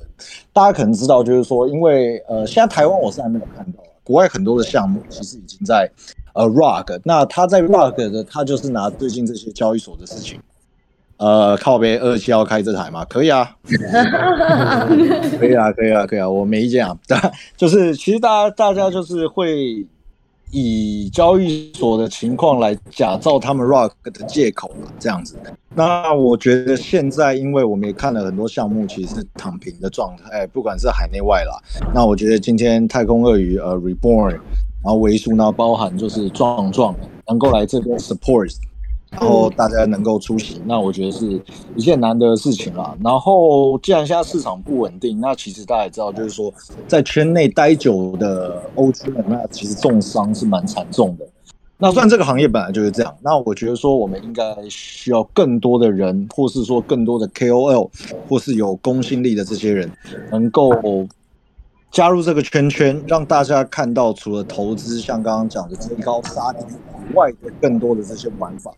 大家可能知道，就是说，因为呃，现在台湾我是还没有看到，国外很多的项目其实已经在呃 Rug，那他在 Rug 的，他就是拿最近这些交易所的事情。呃，靠北二七要开这台吗？可以啊，可以啊，可以啊，可以啊，我没意见啊。就是其实大家大家就是会以交易所的情况来假造他们 Rock 的借口嘛，这样子。那我觉得现在，因为我们也看了很多项目，其实是躺平的状态，不管是海内外啦。那我觉得今天太空鳄鱼呃 Reborn，然后维数呢包含就是壮壮能够来这边 support。然后大家能够出席，那我觉得是一件难得的事情啦。然后既然现在市场不稳定，那其实大家也知道，就是说在圈内待久的 OG 们，那其实重伤是蛮惨重的。那虽然这个行业本来就是这样，那我觉得说我们应该需要更多的人，或是说更多的 KOL，或是有公信力的这些人，能够加入这个圈圈，让大家看到除了投资，像刚刚讲的追高杀低以外的更多的这些玩法。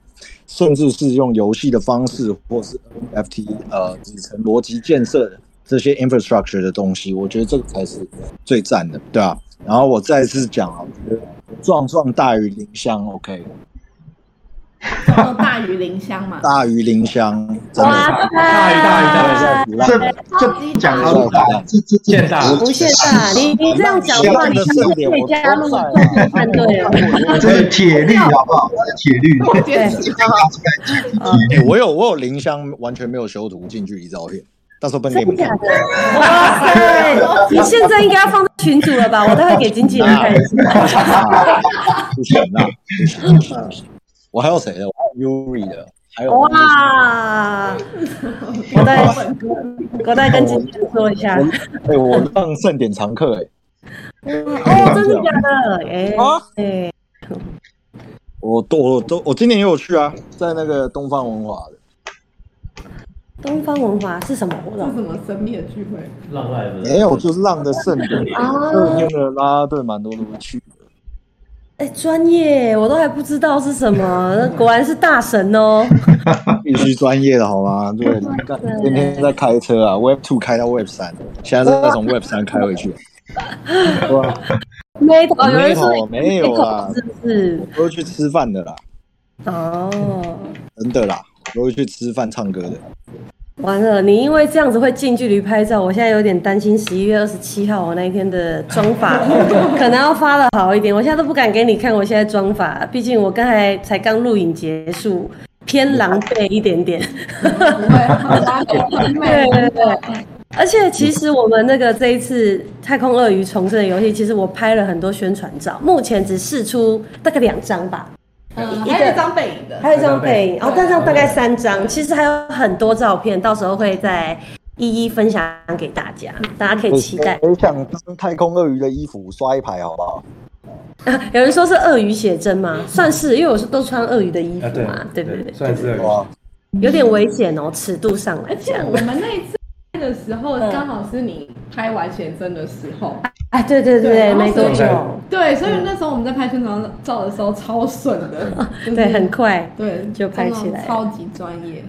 甚至是用游戏的方式，或是 NFT 呃底层逻辑建设的这些 infrastructure 的东西，我觉得这个才是最赞的，对吧、啊？然后我再次讲啊，我觉得壮壮大于林香，OK。大于林香嘛？大于林香，哇，大于大于大于，这这讲了，这这这大，无限大，你你这样讲的话，你可以加入团队哦。这是铁律，好不好？铁律，对，我有我有林香，完全没有修图近距离照片，到时候分给你们看。哇塞，你现在应该要放在群组了吧？我待会给经纪人看一下。不行啊！我还有谁的？我还有 Yuri 的，还有哇！我再我再跟经纪人说一下。对，我让盛典常客哎。哦，真的假的？哎哎，我都我都我今年也有去啊，在那个东方文华的。东方文华是什么活动？什么神秘的聚会？浪来的？没有，就是浪的盛典。啊，那个啦啦队蛮多都去。哎，专业，我都还不知道是什么，果然是大神哦。必须专业的好吗？对，天天在开车啊，Web Two 开到 Web 三，现在是从 Web 三开回去。没头，有人说没有啊，是不是？都去吃饭的啦。哦，真的啦，都会去吃饭唱歌的。完了，你因为这样子会近距离拍照，我现在有点担心十一月二十七号我那一天的妆发 可能要发的好一点。我现在都不敢给你看我现在妆发，毕竟我刚才才刚录影结束，偏狼狈一点点。对对对，而且其实我们那个这一次太空鳄鱼重生的游戏，其实我拍了很多宣传照，目前只试出大概两张吧。嗯，还有一张背影的，还有一张背影，然后这张大概三张，其实还有很多照片，到时候会再一一分享给大家，大家可以期待。我想当太空鳄鱼的衣服刷一排，好不好？啊 有人说是鳄鱼写真吗？算是，因为我是都穿鳄鱼的衣服嘛，对不对？算是鳄鱼，有点危险哦，尺度上来。而且我们那一次的时候，刚好是你拍完写真的时候。哎，对对对，没多久。对，所以那时候我们在拍宣传照的时候超顺的，对，很快，对，就拍起来，超级专业。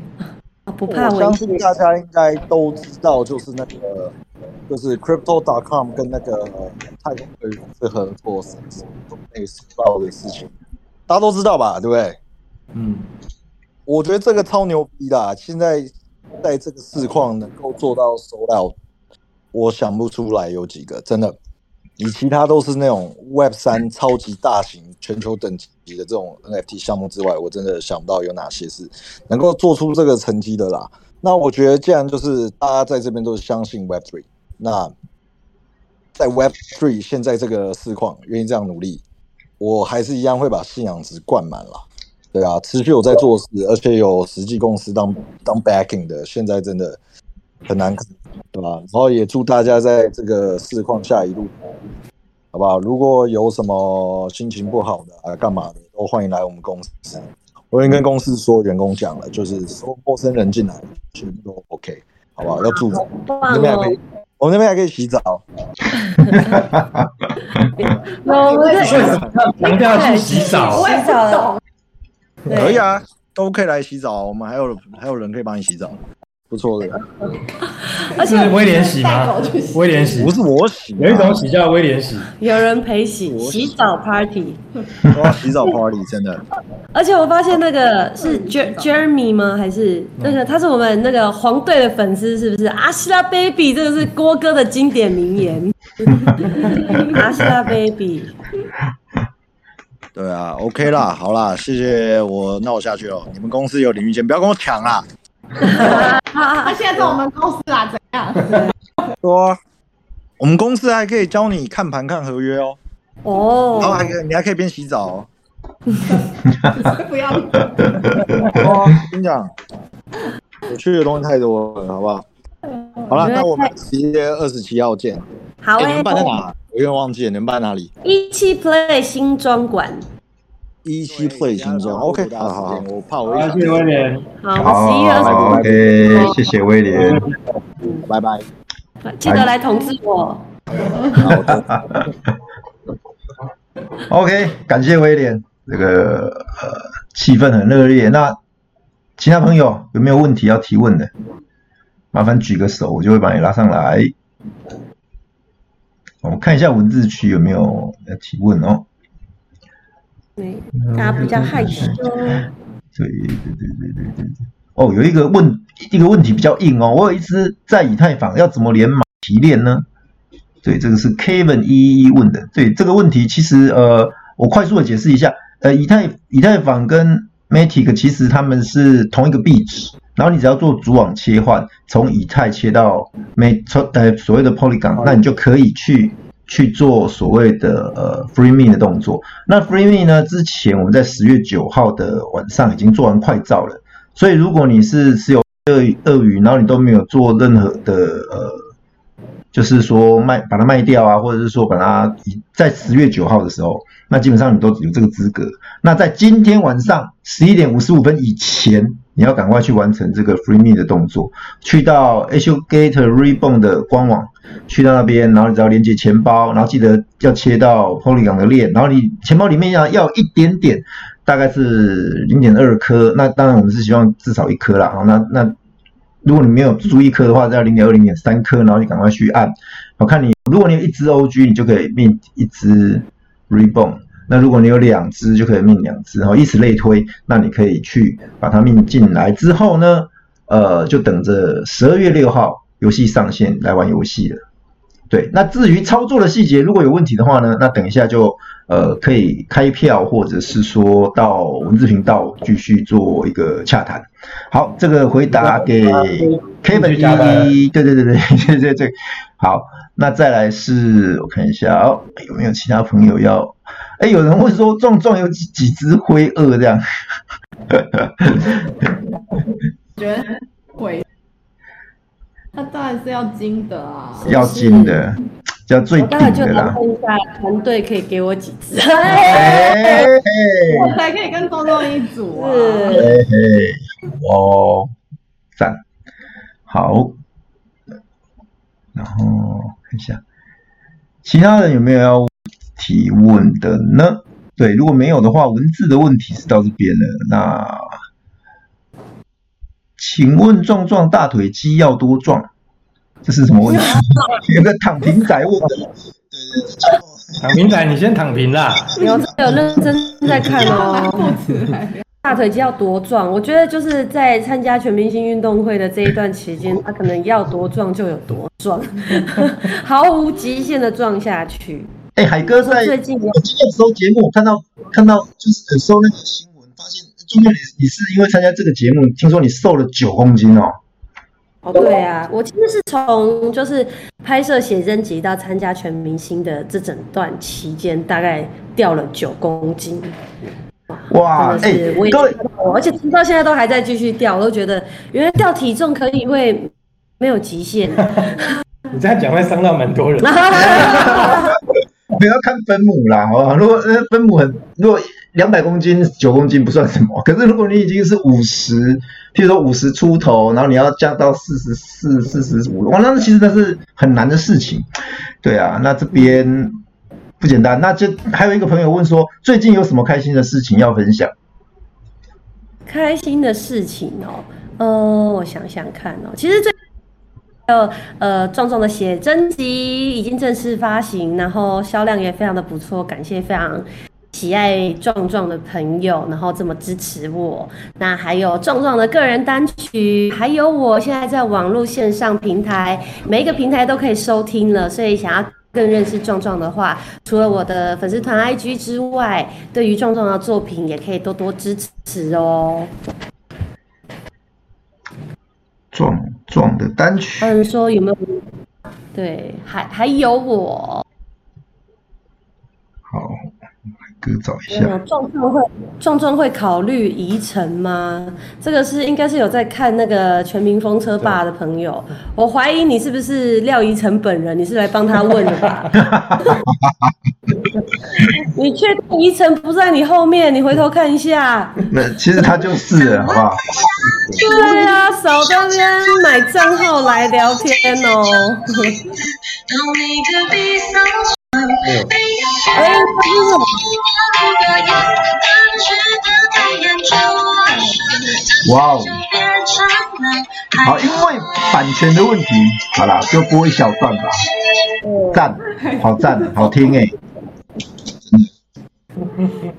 不怕。我相信大家应该都知道，就是那个，就是 Crypto.com 跟那个太空鳄鱼是合作，是那个收报的事情，大家都知道吧？对不对？嗯，我觉得这个超牛逼的，现在在这个市况能够做到收到，我想不出来有几个，真的。你其他都是那种 Web 三超级大型、全球等级的这种 NFT 项目之外，我真的想不到有哪些是能够做出这个成绩的啦。那我觉得，既然就是大家在这边都是相信 Web three，那在 Web three 现在这个市况愿意这样努力，我还是一样会把信仰值灌满了。对啊，持续有在做事，而且有实际公司当当 backing 的，现在真的。很难看，对吧？然后也祝大家在这个市况下一路，好不好？如果有什么心情不好的啊，干嘛的，都欢迎来我们公司。我已经跟公司说员工讲了，就是说陌生人进来全部都 OK，好不好？要住着，我们那边还可以，我们那边还可以洗澡。我们在强调去洗澡，洗澡可以啊，都可以来洗澡。我们还有还有人可以帮你洗澡。不错的，而且威廉洗吗？威廉洗不是我洗，有一种洗叫威廉洗，有人陪洗，洗澡 party，哇，洗澡 party 真的。而且我发现那个是 Jeremy 吗？还是那个他是我们那个黄队的粉丝，是不是？阿西拉 baby，这个是郭哥的经典名言。阿西拉 baby，对啊，OK 啦，好啦，谢谢我，那我下去了。你们公司有领域间，不要跟我抢啊！他现在在我们公司啊，怎样？说，我们公司还可以教你看盘、看合约哦。哦，然后还可以，你还可以边洗澡哦。不要。我跟你讲，有趣的东西太多了，好不好？好了，那我们十一月二十七号见。好，你们办在哪？我有点忘记了，你们办哪里？一期 Play 新庄馆。一期 Play 新庄，OK，好好好，我怕我。谢谢威廉。好，十一。OK，谢谢威廉。拜拜。记得来通知我。OK，感谢威廉。这个呃，气氛很热烈。那其他朋友有没有问题要提问的？麻烦举个手，我就会把你拉上来。我们看一下文字区有没有要提问哦。对，大家比较害羞。对对对对对对对。哦，有一个问一个问题比较硬哦。我有一只在以太坊，要怎么连马提链呢？对，这个是 Kevin 一一一问的。对这个问题，其实呃，我快速的解释一下。呃，以太以太坊跟 Matic 其实他们是同一个币值，然后你只要做主网切换，从以太切到 Matic 呃所谓的 Polygon，那你就可以去。去做所谓的呃 free me 的动作。那 free me 呢？之前我们在十月九号的晚上已经做完快照了。所以如果你是持有鳄鳄鱼，然后你都没有做任何的呃，就是说卖把它卖掉啊，或者是说把它在十月九号的时候，那基本上你都有这个资格。那在今天晚上十一点五十五分以前，你要赶快去完成这个 free me 的动作，去到 HugeGate Reborn 的官网。去到那边，然后你只要连接钱包，然后记得要切到 Polygon 的链，然后你钱包里面要要一点点大概是零点二颗。那当然我们是希望至少一颗啦。好，那那如果你没有足一颗的话，要零点二、零点三颗，然后你赶快去按。我看你，如果你有一只 OG，你就可以命一只 Reborn。那如果你有两只，就可以命两只，然后以此类推。那你可以去把它命进来之后呢，呃，就等着十二月六号游戏上线来玩游戏了。对，那至于操作的细节，如果有问题的话呢，那等一下就呃可以开票，或者是说到文字频道继续做一个洽谈。好，这个回答给 Kevin，对对对对，对对对，好，那再来是我看一下哦，有没有其他朋友要？哎，有人问说壮壮有几几只灰鳄这样？觉得会。他当然是要金的啊，要金的，要最顶的啦。我就来问一下团队可以给我几只，我才可以跟多多一组啊。哦，赞，好。然后看一下，其他人有没有要提问的呢？对，如果没有的话，文字的问题是到这边了。那。请问壮壮大腿肌要多壮？这是什么问题？有个躺平仔问的。躺平仔，你先躺平啦。有有认真在看哦。大腿肌要多壮？我觉得就是在参加全明星运动会的这一段期间，他可能要多壮就有多壮，毫无极限的壮下去。哎、欸，海哥在最近有收节目，看到看到就是收那个新闻，发现。今天你你是因为参加这个节目，听说你瘦了九公斤哦。哦，对啊，我其实是从就是拍摄写真集到参加全明星的这整段期间，大概掉了九公斤。哇，哎，我也而且直到现在都还在继续掉，我都觉得原来掉体重可以会没有极限。你这样讲会伤到蛮多人。不要看分母啦，好吧？如果呃分母很，如果两百公斤九公斤不算什么，可是如果你已经是五十，譬如说五十出头，然后你要降到四十四、四十五，哇，那其实那是很难的事情。对啊，那这边不简单。那就还有一个朋友问说，最近有什么开心的事情要分享？开心的事情哦，呃，我想想看哦，其实最。还有呃，壮壮的写真集已经正式发行，然后销量也非常的不错，感谢非常喜爱壮壮的朋友，然后这么支持我。那还有壮壮的个人单曲，还有我现在在网络线上平台，每一个平台都可以收听了。所以想要更认识壮壮的话，除了我的粉丝团 IG 之外，对于壮壮的作品也可以多多支持哦。壮壮的单曲，嗯，说有没有？对，还还有我。好，哥找一下。壮壮会壮壮会考虑移城吗？这个是应该是有在看那个全民风车霸的朋友。我怀疑你是不是廖怡诚本人？你是来帮他问的吧？你确定宜城不在你后面？你回头看一下。那其实他就是，好不好？对啊，少在那边买账号来聊天哦。哎，哇哦！好，因为版权的问题，好啦，就播一小段吧。赞，好赞，好听哎。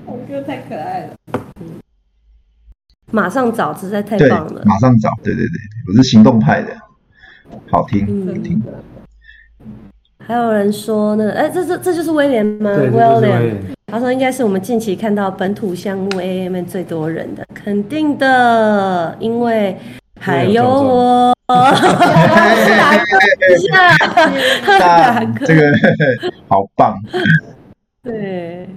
我觉得太可爱了。马上找，实在太棒了。马上找，对对对，我是行动派的，好听，好听。还有人说那个，哎，这这这就是威廉吗？对，威廉。他说应该是我们近期看到本土项目 AMM 最多人的，肯定的，因为还有我。哈哈哈这个好棒。对。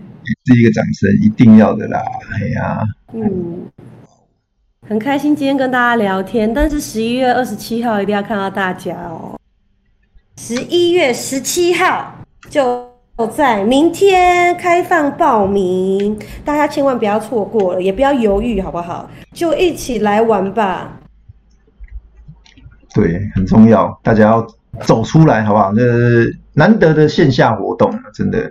是一个掌声，一定要的啦！哎呀，嗯，很开心今天跟大家聊天，但是十一月二十七号一定要看到大家哦。十一月十七号就在明天开放报名，大家千万不要错过了，也不要犹豫，好不好？就一起来玩吧。对，很重要，大家要走出来，好不好？这是难得的线下活动，真的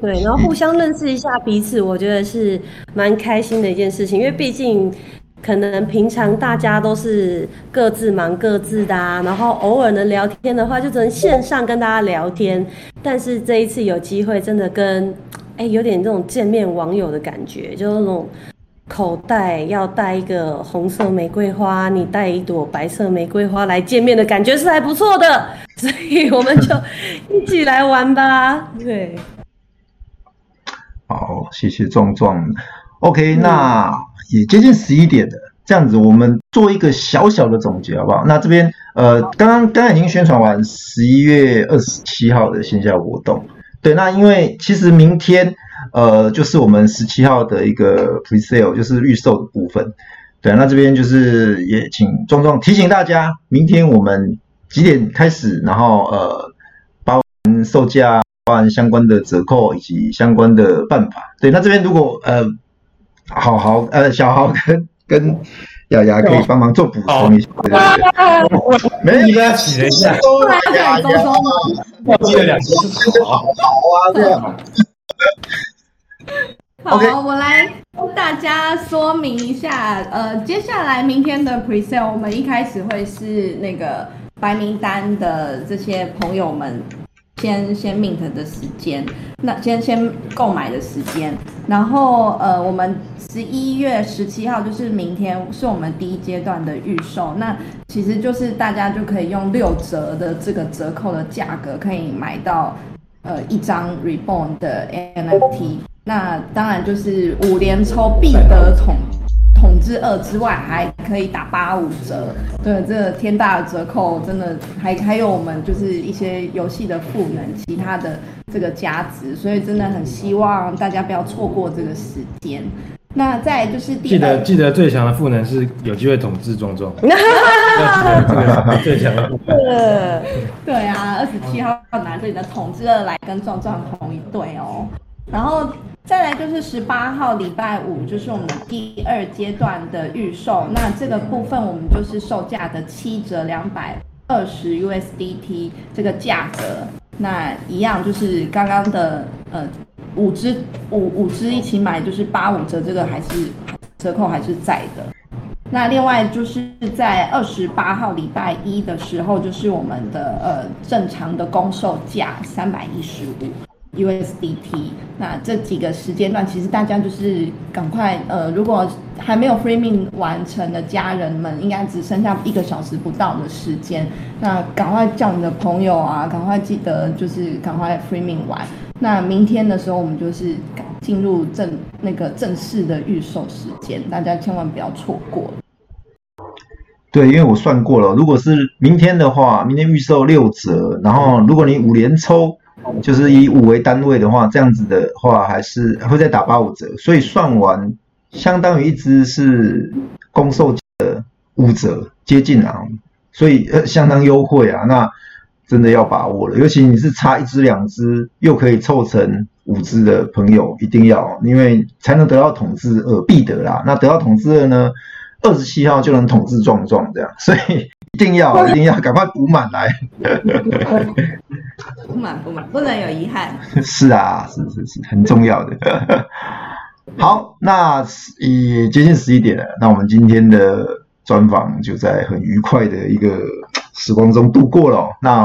对，然后互相认识一下彼此，我觉得是蛮开心的一件事情，因为毕竟可能平常大家都是各自忙各自的啊，然后偶尔能聊天的话，就只能线上跟大家聊天。但是这一次有机会，真的跟哎有点这种见面网友的感觉，就是那种口袋要带一个红色玫瑰花，你带一朵白色玫瑰花来见面的感觉是还不错的，所以我们就一起来玩吧。对。好，谢谢壮壮。OK，那也接近十一点了，这样子我们做一个小小的总结，好不好？那这边呃，刚刚刚刚已经宣传完十一月二十七号的线下活动。对，那因为其实明天呃就是我们十七号的一个 pre-sale，就是预售的部分。对，那这边就是也请壮壮提醒大家，明天我们几点开始，然后呃包含售价。包含相关的折扣以及相关的办法。对，那这边如果呃，好豪呃，小豪跟跟雅雅可以帮忙做补充一下。对对对，没有，你跟他起了一下。雅雅，忘记了两个字。好啊，这样。好，我来跟大家说明一下。呃，接下来明天的 Pre-sale，我们一开始会是那个白名单的这些朋友们。先先 mint 的时间，那先先购买的时间，然后呃，我们十一月十七号就是明天是我们第一阶段的预售，那其实就是大家就可以用六折的这个折扣的价格可以买到呃一张 Reborn 的 NFT，那当然就是五连抽必得宠。统治二之外，还可以打八五折，对，这个天大的折扣，真的还还有我们就是一些游戏的赋能，其他的这个价值，所以真的很希望大家不要错过这个时间。那再就是第记得记得最强的赋能是有机会统治壮壮，要记得这个最强的赋能。对啊，二十七号拿着你的统治二来跟壮壮同一队哦，然后。再来就是十八号礼拜五，就是我们第二阶段的预售。那这个部分我们就是售价的七折，两百二十 USDT 这个价格。那一样就是刚刚的呃五支五五支一起买就是八五折，这个还是折扣还是在的。那另外就是在二十八号礼拜一的时候，就是我们的呃正常的公售价三百一十五。USDT，那这几个时间段，其实大家就是赶快，呃，如果还没有 Free Mint 完成的家人们，应该只剩下一个小时不到的时间，那赶快叫你的朋友啊，赶快记得就是赶快 Free Mint 完。那明天的时候，我们就是进入正那个正式的预售时间，大家千万不要错过。对，因为我算过了，如果是明天的话，明天预售六折，然后如果你五连抽。就是以五为单位的话，这样子的话还是会再打八五折，所以算完相当于一支是公售的五折，接近啊，所以呃相当优惠啊，那真的要把握了，尤其你是差一支两支又可以凑成五支的朋友，一定要，因为才能得到统治二必得啦，那得到统治二呢，二十七号就能统治壮壮这样，所以一定要一定要赶快补满来。补满补满，不能有遗憾。是啊，是是是，很重要的。好，那已接近十一点了，那我们今天的专访就在很愉快的一个时光中度过了。那